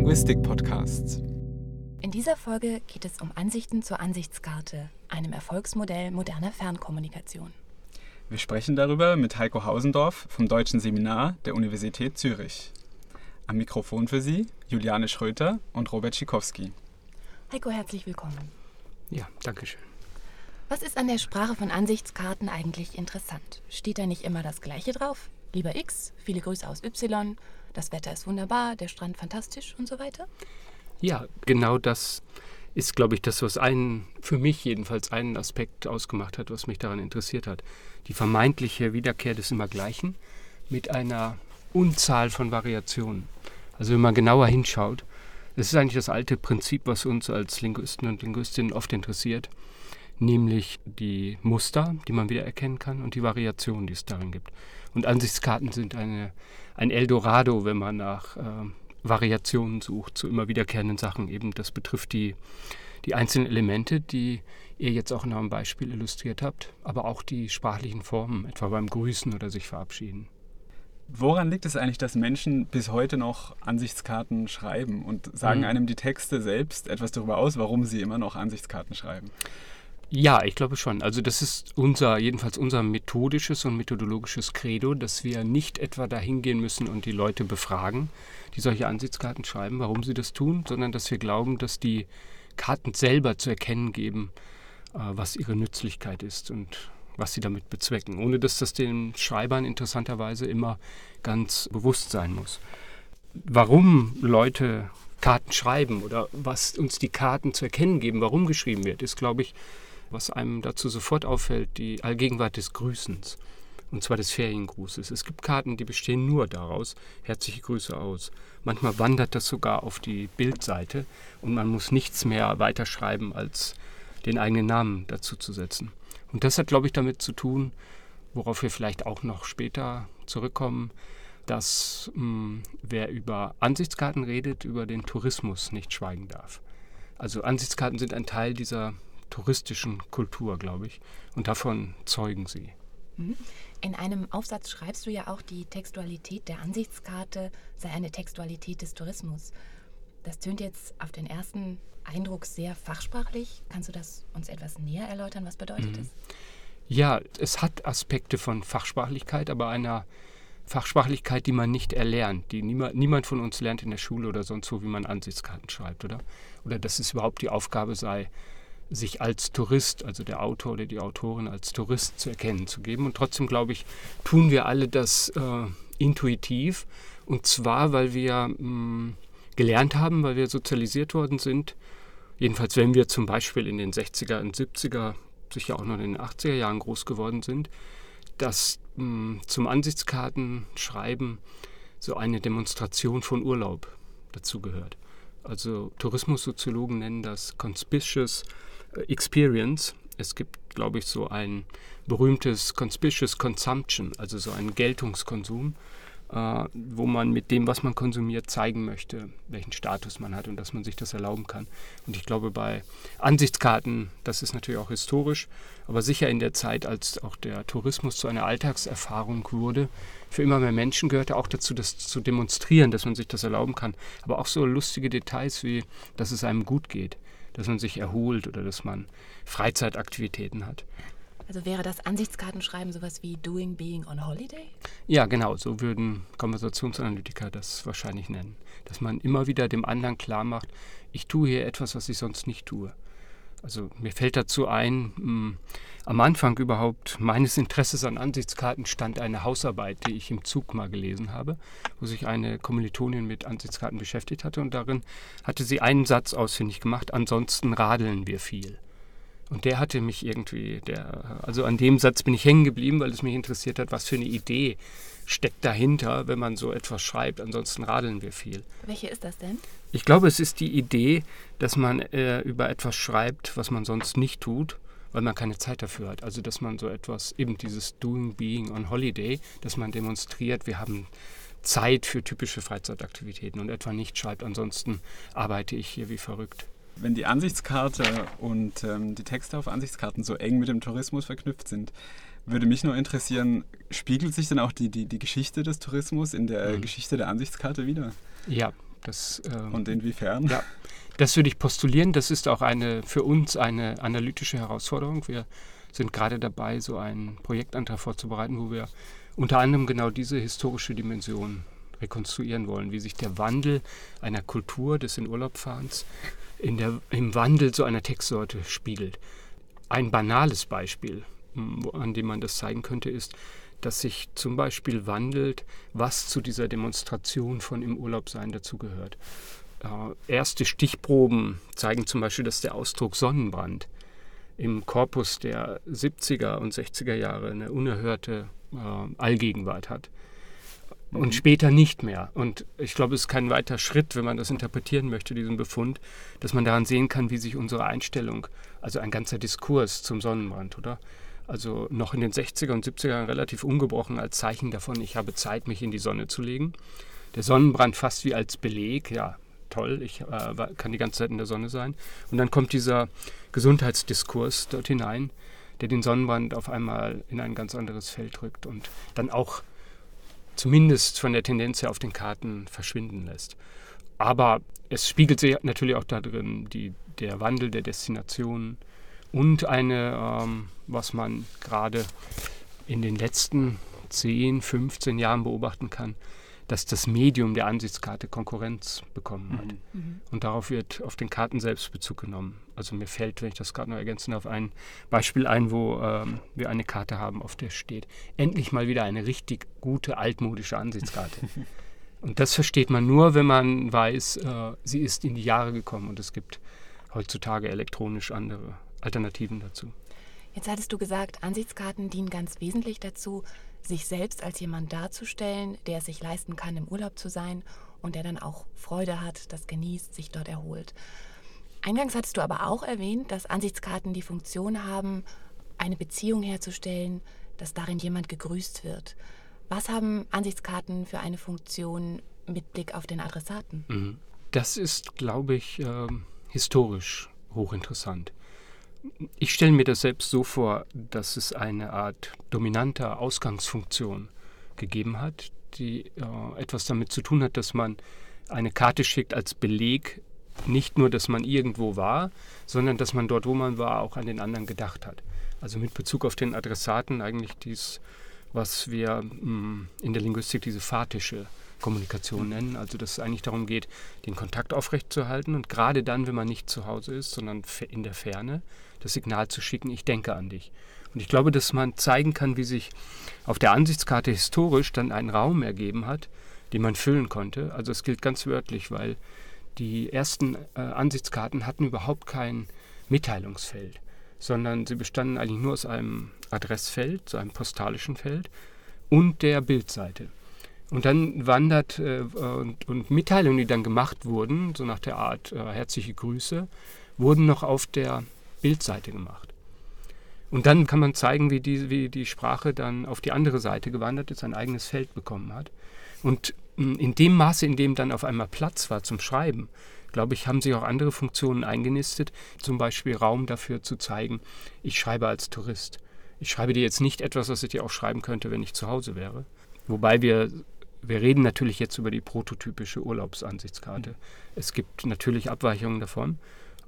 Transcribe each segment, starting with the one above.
Linguistik-Podcast. In dieser Folge geht es um Ansichten zur Ansichtskarte, einem Erfolgsmodell moderner Fernkommunikation. Wir sprechen darüber mit Heiko Hausendorf vom Deutschen Seminar der Universität Zürich. Am Mikrofon für Sie Juliane Schröter und Robert Schikowski. Heiko, herzlich willkommen. Ja, danke schön. Was ist an der Sprache von Ansichtskarten eigentlich interessant? Steht da nicht immer das Gleiche drauf? Lieber X, viele Grüße aus Y, das Wetter ist wunderbar, der Strand fantastisch und so weiter? Ja, genau das ist, glaube ich, das, was einen, für mich jedenfalls einen Aspekt ausgemacht hat, was mich daran interessiert hat. Die vermeintliche Wiederkehr des Immergleichen mit einer Unzahl von Variationen. Also wenn man genauer hinschaut, das ist eigentlich das alte Prinzip, was uns als Linguisten und Linguistinnen oft interessiert, nämlich die Muster, die man wieder erkennen kann und die Variationen, die es darin gibt. Und Ansichtskarten sind eine, ein Eldorado, wenn man nach äh, Variationen sucht zu immer wiederkehrenden Sachen. Eben das betrifft die, die einzelnen Elemente, die ihr jetzt auch in eurem Beispiel illustriert habt, aber auch die sprachlichen Formen, etwa beim Grüßen oder sich verabschieden. Woran liegt es eigentlich, dass Menschen bis heute noch Ansichtskarten schreiben und sagen mhm. einem die Texte selbst etwas darüber aus, warum sie immer noch Ansichtskarten schreiben? Ja, ich glaube schon. Also das ist unser, jedenfalls unser methodisches und methodologisches Credo, dass wir nicht etwa dahin gehen müssen und die Leute befragen, die solche Ansichtskarten schreiben, warum sie das tun, sondern dass wir glauben, dass die Karten selber zu erkennen geben, äh, was ihre Nützlichkeit ist und was sie damit bezwecken, ohne dass das den Schreibern interessanterweise immer ganz bewusst sein muss. Warum Leute Karten schreiben oder was uns die Karten zu erkennen geben, warum geschrieben wird, ist, glaube ich, was einem dazu sofort auffällt, die Allgegenwart des Grüßens. Und zwar des Feriengrußes. Es gibt Karten, die bestehen nur daraus. Herzliche Grüße aus. Manchmal wandert das sogar auf die Bildseite und man muss nichts mehr weiterschreiben, als den eigenen Namen dazu zu setzen. Und das hat, glaube ich, damit zu tun, worauf wir vielleicht auch noch später zurückkommen, dass mh, hm, wer über Ansichtskarten redet, über den Tourismus nicht schweigen darf. Also Ansichtskarten sind ein Teil dieser touristischen Kultur, glaube ich. Und davon zeugen sie. Mhm. In einem Aufsatz schreibst du ja auch, die Textualität der Ansichtskarte sei eine Textualität des Tourismus. Das tönt jetzt auf den ersten Eindruck sehr fachsprachlich. Kannst du das uns etwas näher erläutern? Was bedeutet mhm. Ja, es hat Aspekte von Fachsprachlichkeit, aber einer Fachsprachlichkeit, die man nicht erlernt. Die niemand, niemand von uns lernt in der Schule oder sonst wo, wie man Ansichtskarten schreibt, oder? Oder dass es überhaupt die Aufgabe sei, sich als Tourist, also der Autor oder die Autorin als Tourist zu erkennen zu geben. Und trotzdem, glaube ich, tun wir alle das äh, intuitiv. Und zwar, weil wir mh, mm, gelernt haben, weil wir sozialisiert worden sind. Jedenfalls, wenn wir zum Beispiel in den 60er und 70er, sicher auch noch in den 80er Jahren groß geworden sind, dass mh, mm, zum Ansichtskartenschreiben so eine Demonstration von Urlaub dazugehört. Also Tourismussoziologen nennen das Conspicuous Experience. Es gibt, glaube ich, so ein berühmtes Conspicuous Consumption, also so einen Geltungskonsum, äh, wo man mit dem, was man konsumiert, zeigen möchte, welchen Status man hat und dass man sich das erlauben kann. Und ich glaube, bei Ansichtskarten, das ist natürlich auch historisch, aber sicher in der Zeit, als auch der Tourismus zu einer Alltagserfahrung wurde, für immer mehr Menschen gehörte auch dazu, das zu demonstrieren, dass man sich das erlauben kann. Aber auch so lustige Details wie, dass es einem gut geht dass man sich erholt oder dass man Freizeitaktivitäten hat. Also wäre das Ansichtskartenschreiben sowas wie Doing Being on Holiday? Ja, genau, so würden Konversationsanalytiker das wahrscheinlich nennen. Dass man immer wieder dem anderen klar macht, ich tue hier etwas, was ich sonst nicht tue. Also mir fällt dazu ein, hm, am Anfang überhaupt meines Interesses an Ansichtskarten stand eine Hausarbeit, die ich im Zug mal gelesen habe, wo sich eine Kommilitonin mit Ansichtskarten beschäftigt hatte und darin hatte sie einen Satz ausfindig gemacht, ansonsten radeln wir viel. Und der hatte mich irgendwie, der, also an dem Satz bin ich hängen geblieben, weil es mich interessiert hat, was für eine Idee steckt dahinter, wenn man so etwas schreibt. Ansonsten radeln wir viel. Welche ist das denn? Ich glaube, es ist die Idee, dass man äh, über etwas schreibt, was man sonst nicht tut, weil man keine Zeit dafür hat. Also, dass man so etwas, eben dieses Doing, Being on Holiday, dass man demonstriert, wir haben Zeit für typische Freizeitaktivitäten und etwa nicht schreibt, ansonsten arbeite ich hier wie verrückt. Wenn die Ansichtskarte und ähm, die Texte auf Ansichtskarten so eng mit dem Tourismus verknüpft sind, würde mich nur interessieren, spiegelt sich denn auch die, die, die Geschichte des Tourismus in der mhm. Geschichte der Ansichtskarte wieder? Ja, Das, ähm, Und inwiefern? Ja, das würde ich postulieren. Das ist auch eine für uns eine analytische Herausforderung. Wir sind gerade dabei, so einen Projektantrag vorzubereiten, wo wir unter anderem genau diese historische Dimension rekonstruieren wollen, wie sich der Wandel einer Kultur des in Urlaub fahrens in der, im Wandel so einer Textsorte spiegelt. Ein banales Beispiel, an dem man das zeigen könnte, ist, dass sich zum Beispiel wandelt, was zu dieser Demonstration von im Urlaub sein dazugehört. Äh, erste Stichproben zeigen zum Beispiel, dass der Ausdruck Sonnenbrand im Korpus der 70er und 60er Jahre eine unerhörte äh, Allgegenwart hat. Und mhm. später nicht mehr. Und ich glaube, es ist kein weiter Schritt, wenn man das interpretieren möchte, diesen Befund, dass man daran sehen kann, wie sich unsere Einstellung, also ein ganzer Diskurs zum Sonnenbrand, oder? Also noch in den 60er und 70er Jahren relativ ungebrochen als Zeichen davon, ich habe Zeit, mich in die Sonne zu legen. Der Sonnenbrand fast wie als Beleg, ja, toll, ich äh, kann die ganze Zeit in der Sonne sein. Und dann kommt dieser Gesundheitsdiskurs dort hinein, der den Sonnenbrand auf einmal in ein ganz anderes Feld rückt und dann auch zumindest von der Tendenz her auf den Karten verschwinden lässt. Aber es spiegelt sich natürlich auch darin die, der Wandel der Destinationen und eine, ähm, was man gerade in den letzten 10, 15 Jahren beobachten kann, dass das Medium der Ansichtskarte Konkurrenz bekommen hat. Mhm. mhm. Und darauf wird auf den Karten selbst Bezug genommen. Also mir fällt, wenn ich das gerade noch ergänzen darf, ein Beispiel ein, wo ähm, wir eine Karte haben, auf der steht, endlich mal wieder eine richtig gute altmodische Ansichtskarte. und das versteht man nur, wenn man weiß, äh, sie ist in die Jahre gekommen und es gibt heutzutage elektronisch andere Alternativen dazu. Jetzt hattest du gesagt, Ansichtskarten dienen ganz wesentlich dazu, sich selbst als jemand darzustellen, der es sich leisten kann, im Urlaub zu sein und der dann auch Freude hat, das genießt, sich dort erholt. Eingangs hattest du aber auch erwähnt, dass Ansichtskarten die Funktion haben, eine Beziehung herzustellen, dass darin jemand gegrüßt wird. Was haben Ansichtskarten für eine Funktion mit Blick auf den Adressaten? Mhm. Das ist, glaube ich, äh, historisch hochinteressant. Ich stelle mir das selbst so vor, dass es eine Art dominanter Ausgangsfunktion gegeben hat, die äh, etwas damit zu tun hat, dass man eine Karte schickt als Beleg, nicht nur, dass man irgendwo war, sondern dass man dort, wo man war, auch an den anderen gedacht hat. Also mit Bezug auf den Adressaten eigentlich dies, was wir mh, mm, in der Linguistik diese fatische Kommunikation nennen. Also dass es eigentlich darum geht, den Kontakt aufrechtzuerhalten und gerade dann, wenn man nicht zu Hause ist, sondern in der Ferne, das Signal zu schicken, ich denke an dich. Und ich glaube, dass man zeigen kann, wie sich auf der Ansichtskarte historisch dann ein Raum ergeben hat, den man füllen konnte. Also es gilt ganz wörtlich, weil die ersten äh, Ansichtskarten hatten überhaupt kein Mitteilungsfeld, sondern sie bestanden eigentlich nur aus einem Adressfeld, so einem postalischen Feld und der Bildseite. Und dann wandert äh, und, und, Mitteilungen, die dann gemacht wurden, so nach der Art äh, herzliche Grüße, wurden noch auf der Bildseite gemacht. Und dann kann man zeigen, wie die, wie die Sprache dann auf die andere Seite gewandert ist, ein eigenes Feld bekommen hat. Und hm, in dem Maße, in dem dann auf einmal Platz war zum Schreiben, glaube ich, haben sich auch andere Funktionen eingenistet, zum Beispiel Raum dafür zu zeigen, ich schreibe als Tourist. Ich schreibe dir jetzt nicht etwas, was ich dir auch schreiben könnte, wenn ich zu Hause wäre. Wobei wir, wir reden natürlich jetzt über die prototypische Urlaubsansichtskarte. Es gibt natürlich Abweichungen davon,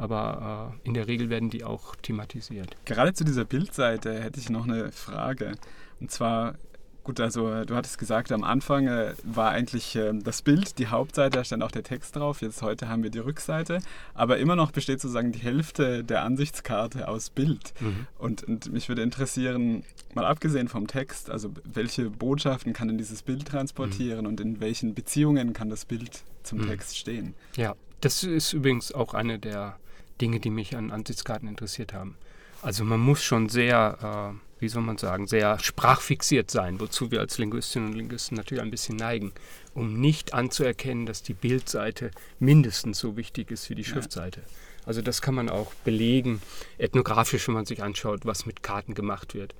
aber äh, in der Regel werden die auch thematisiert. Gerade zu dieser Bildseite hätte ich noch eine Frage. Und zwar, gut, also äh, du hattest gesagt, am Anfang äh, war eigentlich äh, das Bild die Hauptseite, da stand auch der Text drauf. Jetzt heute haben wir die Rückseite. Aber immer noch besteht sozusagen die Hälfte der Ansichtskarte aus Bild. Mhm. Und, und mich würde interessieren, mal abgesehen vom Text, also welche Botschaften kann denn dieses Bild transportieren mhm. und in welchen Beziehungen kann das Bild zum mhm. Text stehen? Ja, das ist übrigens auch eine der Dinge, die mich an Ansichtskarten interessiert haben. Also man muss schon sehr, äh, wie soll man sagen, sehr sprachfixiert sein, wozu wir als Linguistinnen und Linguisten natürlich ein bisschen neigen, um nicht anzuerkennen, dass die Bildseite mindestens so wichtig ist wie die Schriftseite. Also das kann man auch belegen, ethnografisch, wenn man sich anschaut, was mit Karten gemacht wird.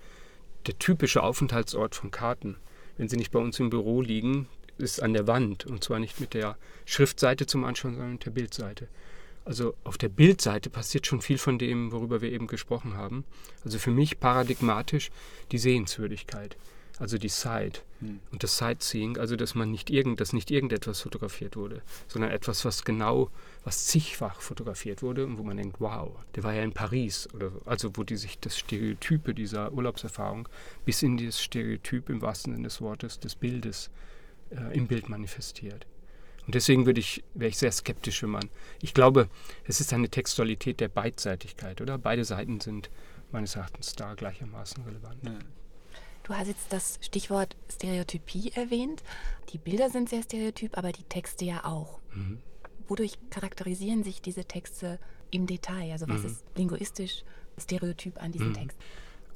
Der typische Aufenthaltsort von Karten, wenn sie nicht bei uns im Büro liegen, ist an der Wand und zwar nicht mit der Schriftseite zum Anschauen, sondern mit der Bildseite. Also auf der Bildseite passiert schon viel von dem, worüber wir eben gesprochen haben. Also für mich paradigmatisch die Sehenswürdigkeit. also die Sight hm. und das Sightseeing, also dass man nicht irgend, dass nicht irgendetwas fotografiert wurde, sondern etwas, was genau, was zigfach fotografiert wurde und wo man denkt, wow, der war ja in Paris oder so. also wo die sich das Stereotype dieser Urlaubserfahrung bis in das Stereotyp im wahrsten Sinne des Wortes des Bildes äh, im Bild manifestiert. Und deswegen würde ich, wäre ich sehr skeptisch, wenn man. Ich glaube, es ist eine Textualität der Beidseitigkeit, oder? Beide Seiten sind meines Erachtens da gleichermaßen relevant. Ja. Du hast jetzt das Stichwort Stereotypie erwähnt. Die Bilder sind sehr stereotyp, aber die Texte ja auch. Mhm. Wodurch charakterisieren sich diese Texte im Detail? Also was mhm. ist linguistisch stereotyp an diesen mhm. Texten?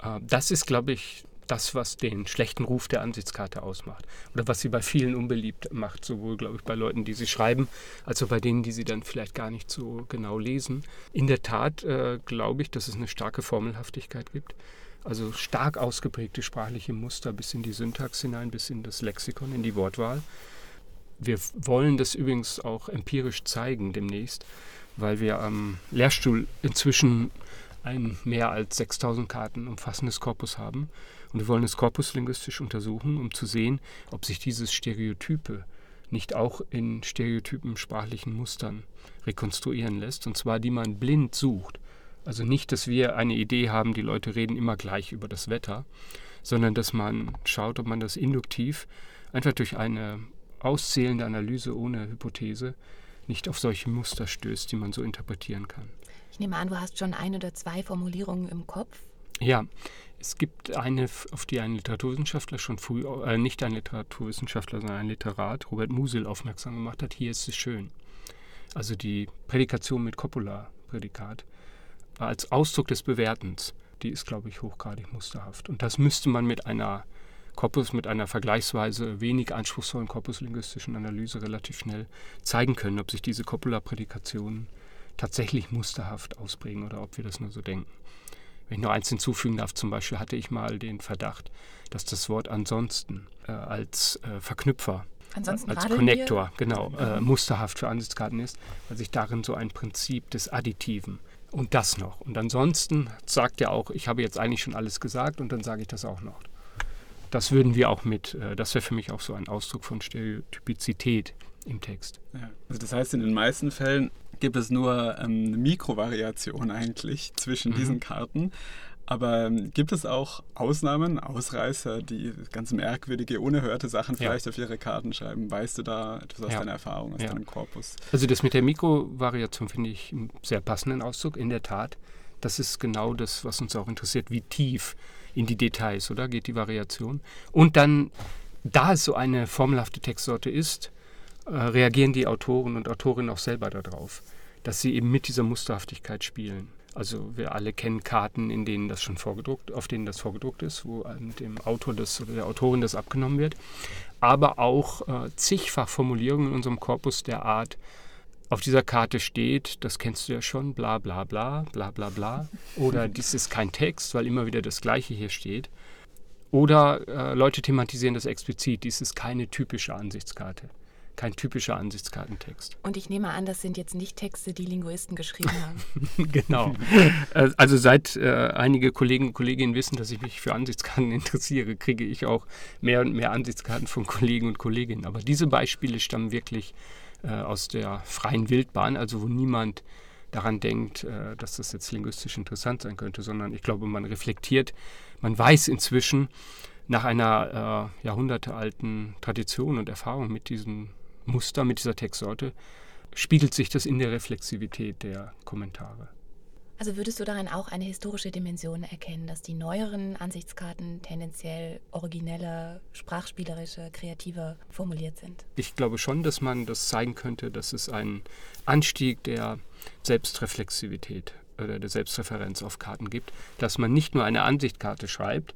Äh, das ist, glaube ich, das, was den schlechten Ruf der Ansichtskarte ausmacht. Oder was sie bei vielen unbeliebt macht, sowohl, glaube ich, bei Leuten, die sie schreiben, als auch bei denen, die sie dann vielleicht gar nicht so genau lesen. In der Tat äh, glaube ich, dass es eine starke Formelhaftigkeit gibt. Also stark ausgeprägte sprachliche Muster bis in die Syntax hinein, bis in das Lexikon, in die Wortwahl. Wir wollen das übrigens auch empirisch zeigen demnächst, weil wir am Lehrstuhl inzwischen ein mehr als 6000 Karten umfassendes Korpus haben. Und wir wollen es korpuslinguistisch untersuchen, um zu sehen, ob sich dieses Stereotype nicht auch in stereotypen sprachlichen Mustern rekonstruieren lässt, und zwar die man blind sucht. Also nicht, dass wir eine Idee haben, die Leute reden immer gleich über das Wetter, sondern dass man schaut, ob man das induktiv einfach durch eine auszählende Analyse ohne Hypothese nicht auf solche Muster stößt, die man so interpretieren kann. Ich nehme an, du hast schon ein oder zwei Formulierungen im Kopf. Ja, es gibt eine, auf die ein Literaturwissenschaftler schon früh, äh, nicht ein Literaturwissenschaftler, sondern ein Literat, Robert Musil, aufmerksam gemacht hat. Hier ist es schön. Also die Prädikation mit Coppola-Prädikat als Ausdruck des Bewertens, die ist, glaube ich, hochgradig musterhaft. Und das müsste man mit einer Korpus, mit einer vergleichsweise wenig anspruchsvollen korpuslinguistischen Analyse relativ schnell zeigen können, ob sich diese Coppola-Prädikationen tatsächlich musterhaft ausprägen oder ob wir das nur so denken. Wenn ich noch eins hinzufügen darf, zum Beispiel hatte ich mal den Verdacht, dass das Wort ansonsten äh, als äh, Verknüpfer, ansonsten als Konnektor, genau, äh, musterhaft für Ansichtskarten ist, weil sich darin so ein Prinzip des Additiven und das noch. Und ansonsten sagt er auch, ich habe jetzt eigentlich schon alles gesagt und dann sage ich das auch noch. Das würden wir auch mit, äh, das wäre für mich auch so ein Ausdruck von Stereotypizität im Text. Ja. Also das heißt, in den meisten Fällen gibt es nur ähm, eine Mikrovariation eigentlich zwischen mhm. diesen Karten. Aber ähm, gibt es auch Ausnahmen, Ausreißer, die ganz merkwürdige, unerhörte Sachen vielleicht ja. auf ihre Karten schreiben? Weißt du da etwas aus ja. deiner Erfahrung, aus ja. deinem Korpus? Also das mit der Mikrovariation finde ich einen sehr passenden Ausdruck, in der Tat. Das ist genau das, was uns auch interessiert, wie tief in die Details, oder? Geht die Variation. Und dann, da es so eine formelhafte Textsorte ist, äh, reagieren die Autoren und Autorinnen auch selber darauf, dass sie eben mit dieser Musterhaftigkeit spielen. Also wir alle kennen Karten, in denen das schon vorgedruckt, auf denen das vorgedruckt ist, wo dem Autor das oder der Autorin das abgenommen wird. Aber auch äh, zigfach Formulierungen in unserem Korpus der Art, auf dieser Karte steht, das kennst du ja schon, bla bla bla, bla bla bla. Oder dies ist kein Text, weil immer wieder das Gleiche hier steht. Oder äh, Leute thematisieren das explizit, dies ist keine typische Ansichtskarte kein typischer Ansichtskartentext. Und ich nehme an, das sind jetzt nicht Texte, die Linguisten geschrieben haben. genau. Äh, also seit äh, einige Kollegen und Kolleginnen wissen, dass ich mich für Ansichtskarten interessiere, kriege ich auch mehr und mehr Ansichtskarten von Kollegen und Kolleginnen. Aber diese Beispiele stammen wirklich äh, aus der freien Wildbahn, also wo niemand daran denkt, äh, dass das jetzt linguistisch interessant sein könnte, sondern ich glaube, man reflektiert, man weiß inzwischen, nach einer äh, jahrhundertealten Tradition und Erfahrung mit diesem Muster, mit dieser Textsorte, spiegelt sich das in der Reflexivität der Kommentare. Also würdest du darin auch eine historische Dimension erkennen, dass die neueren Ansichtskarten tendenziell originelle, sprachspielerische, kreativer formuliert sind? Ich glaube schon, dass man das zeigen könnte, dass es einen Anstieg der Selbstreflexivität oder der Selbstreferenz auf Karten gibt, dass man nicht nur eine Ansichtkarte schreibt,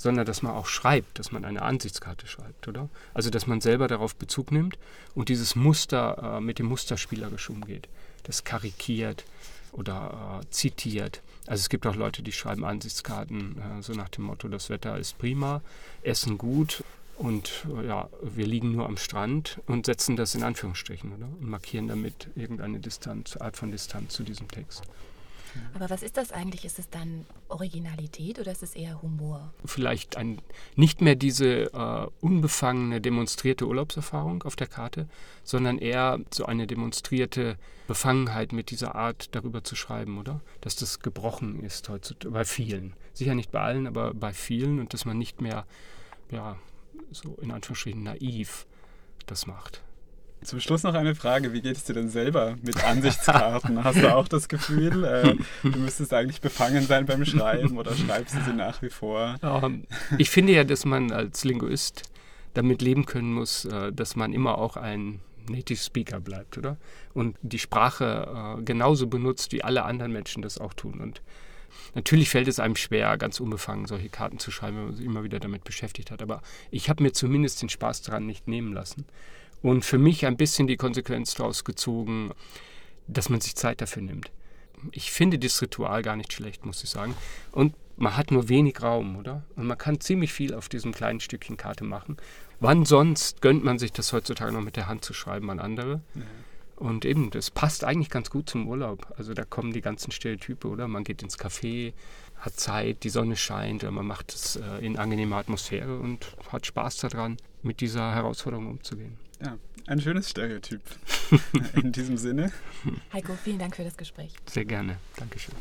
sondern dass man auch schreibt, dass man eine Ansichtskarte schreibt, oder? Also dass man selber darauf Bezug nimmt und dieses Muster äh, mit dem Musterspielerisch umgeht. Das karikiert oder äh, zitiert. Also es gibt auch Leute, die schreiben Ansichtskarten äh, so nach dem Motto, das Wetter ist prima, Essen gut und äh, ja, wir liegen nur am Strand und setzen das in Anführungsstrichen, oder? Und markieren damit irgendeine Distanz, Art von Distanz zu diesem Text. Aber was ist das eigentlich? Ist es dann Originalität oder ist es eher Humor? Vielleicht ein, nicht mehr diese äh, unbefangene, demonstrierte Urlaubserfahrung auf der Karte, sondern eher so eine demonstrierte Befangenheit mit dieser Art darüber zu schreiben, oder? Dass das gebrochen ist heutzutage bei vielen. Sicher nicht bei allen, aber bei vielen und dass man nicht mehr, ja, so in Anführungsstrichen naiv das macht. Zum Schluss noch eine Frage. Wie geht es dir denn selber mit Ansichtskarten? Hast du auch das Gefühl, äh, du müsstest eigentlich befangen sein beim Schreiben oder schreibst du sie nach wie vor? Ähm, ich finde ja, dass man als Linguist damit leben können muss, äh, dass man immer auch ein Native Speaker bleibt, oder? Und die Sprache äh, genauso benutzt, wie alle anderen Menschen das auch tun. Und natürlich fällt es einem schwer, ganz unbefangen solche Karten zu schreiben, wenn man sich immer wieder damit beschäftigt hat. Aber ich habe mir zumindest den Spaß daran nicht nehmen lassen und für mich ein bisschen die Konsequenz daraus gezogen, dass man sich Zeit dafür nimmt. Ich finde das Ritual gar nicht schlecht, muss ich sagen. Und man hat nur wenig Raum, oder? Und man kann ziemlich viel auf diesem kleinen Stückchen Karte machen. Wann sonst gönnt man sich das heutzutage noch mit der Hand zu schreiben an andere? Ja. Und eben, das passt eigentlich ganz gut zum Urlaub. Also da kommen die ganzen Stereotype, oder? Man geht ins Café, hat Zeit, die Sonne scheint, man macht es äh, in angenehmer Atmosphäre und hat Spaß daran, mit dieser Herausforderung umzugehen. Ja, ein schönes Stereotyp. In diesem Sinne. Heiko, vielen Dank für das Gespräch. Sehr gerne. Dankeschön.